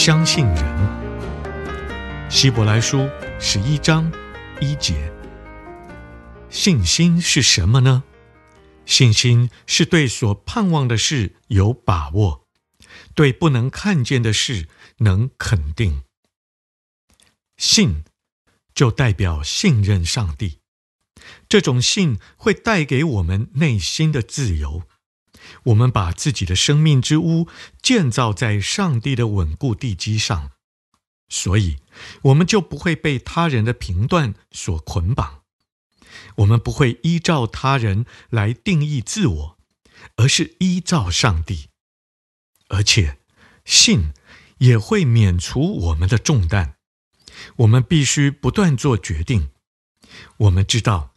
相信人。希伯来书十一章一节。信心是什么呢？信心是对所盼望的事有把握，对不能看见的事能肯定。信就代表信任上帝，这种信会带给我们内心的自由。我们把自己的生命之屋建造在上帝的稳固地基上，所以我们就不会被他人的评断所捆绑。我们不会依照他人来定义自我，而是依照上帝。而且，信也会免除我们的重担。我们必须不断做决定。我们知道，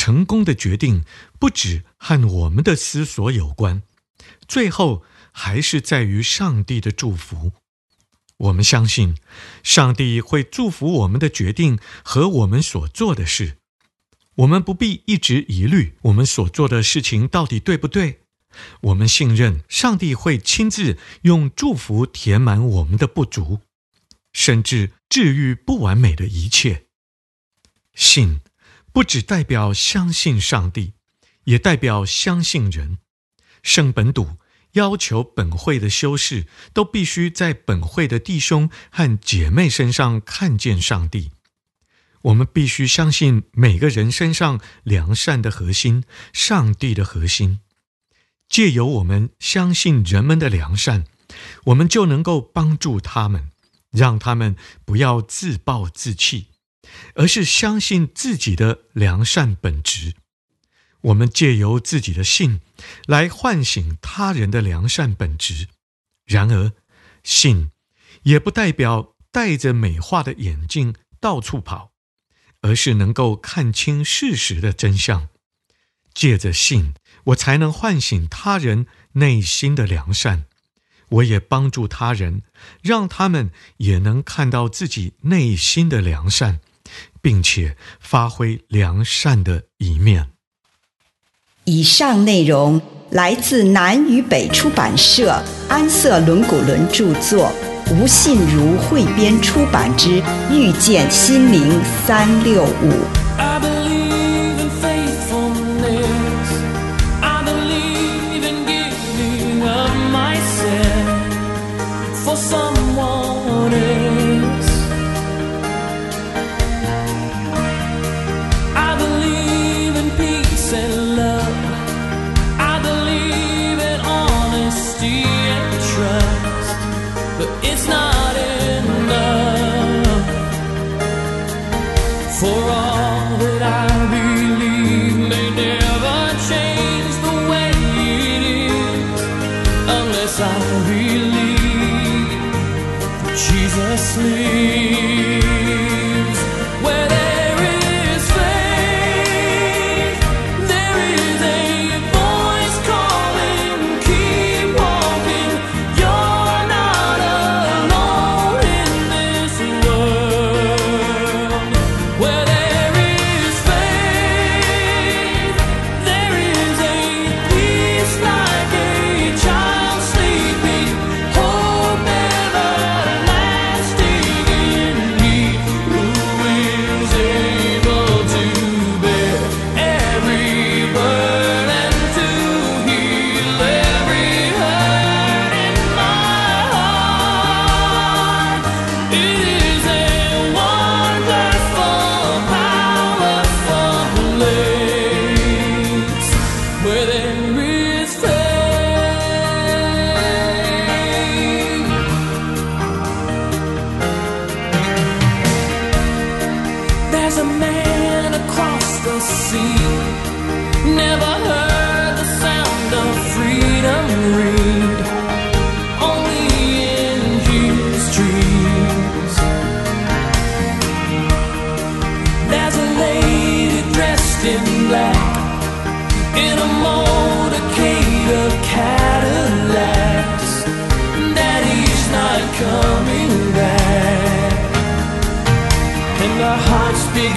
成功的决定不只和我们的思索有关，最后还是在于上帝的祝福。我们相信，上帝会祝福我们的决定和我们所做的事。我们不必一直疑虑我们所做的事情到底对不对。我们信任上帝会亲自用祝福填满我们的不足，甚至治愈不完美的一切。信不只代表相信上帝，也代表相信人。圣本笃要求本会的修士都必须在本会的弟兄和姐妹身上看见上帝。我们必须相信每个人身上良善的核心，上帝的核心。借由我们相信人们的良善，我们就能够帮助他们，让他们不要自暴自弃，而是相信自己的良善本质。我们借由自己的信来唤醒他人的良善本质。然而，信也不代表戴着美化的眼镜到处跑。而是能够看清事实的真相，借着信，我才能唤醒他人内心的良善，我也帮助他人，让他们也能看到自己内心的良善，并且发挥良善的一面。以上内容来自南与北出版社安瑟伦古伦著作。吴信如汇编出版之《遇见心灵三六五》。and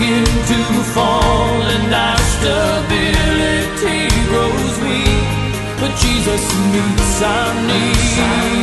begin to fall and our stability grows weak. But Jesus meets our needs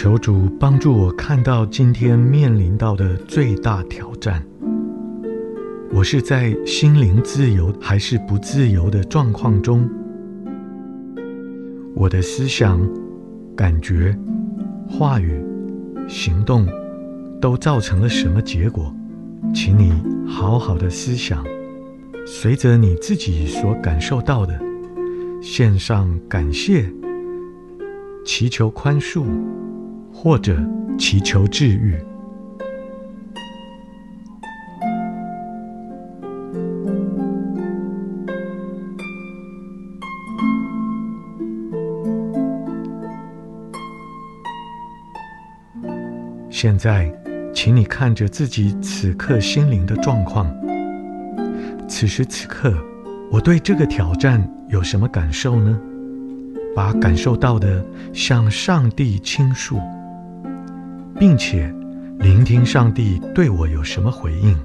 求主帮助我看到今天面临到的最大挑战。我是在心灵自由还是不自由的状况中？我的思想、感觉、话语、行动都造成了什么结果？请你好好的思想，随着你自己所感受到的，献上感谢，祈求宽恕。或者祈求治愈。现在，请你看着自己此刻心灵的状况。此时此刻，我对这个挑战有什么感受呢？把感受到的向上帝倾诉。并且聆听上帝对我有什么回应。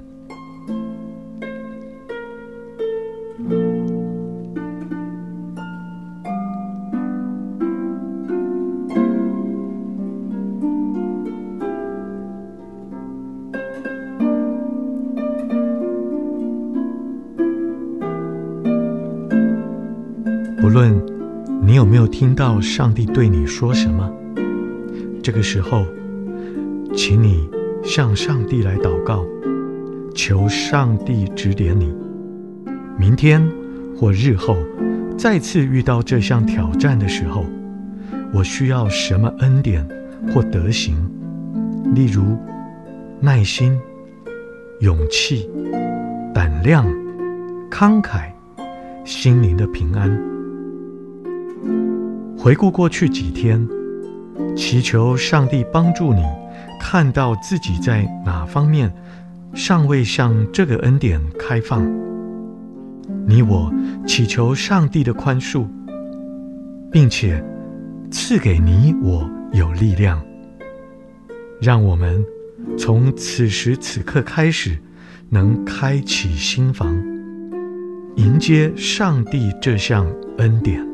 不论你有没有听到上帝对你说什么，这个时候，请你向上帝来祷告，求上帝指点你。明天或日后再次遇到这项挑战的时候，我需要什么恩典或德行？例如，耐心、勇气、胆量、慷慨、心灵的平安。回顾过去几天，祈求上帝帮助你看到自己在哪方面尚未向这个恩典开放。你我祈求上帝的宽恕，并且赐给你我有力量，让我们从此时此刻开始，能开启心房，迎接上帝这项恩典。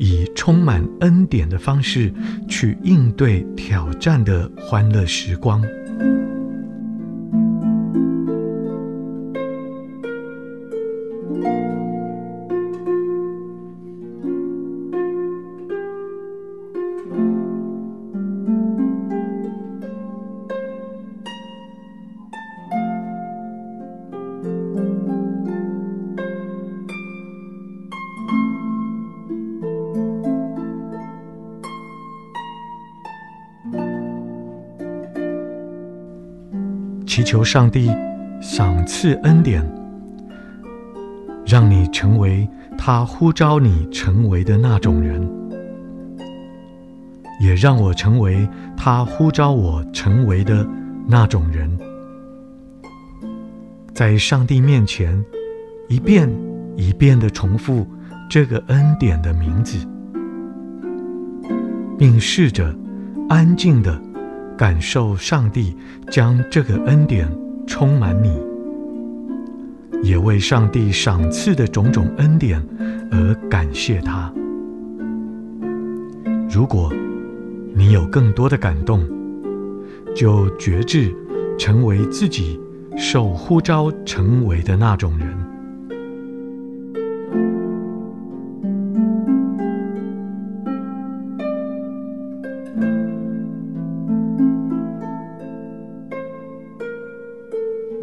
以充满恩典的方式去应对挑战的欢乐时光。祈求上帝赏赐恩典，让你成为他呼召你成为的那种人，也让我成为他呼召我成为的那种人。在上帝面前，一遍一遍地重复这个恩典的名字，并试着安静地。感受上帝将这个恩典充满你，也为上帝赏赐的种种恩典而感谢他。如果你有更多的感动，就觉志成为自己受呼召成为的那种人。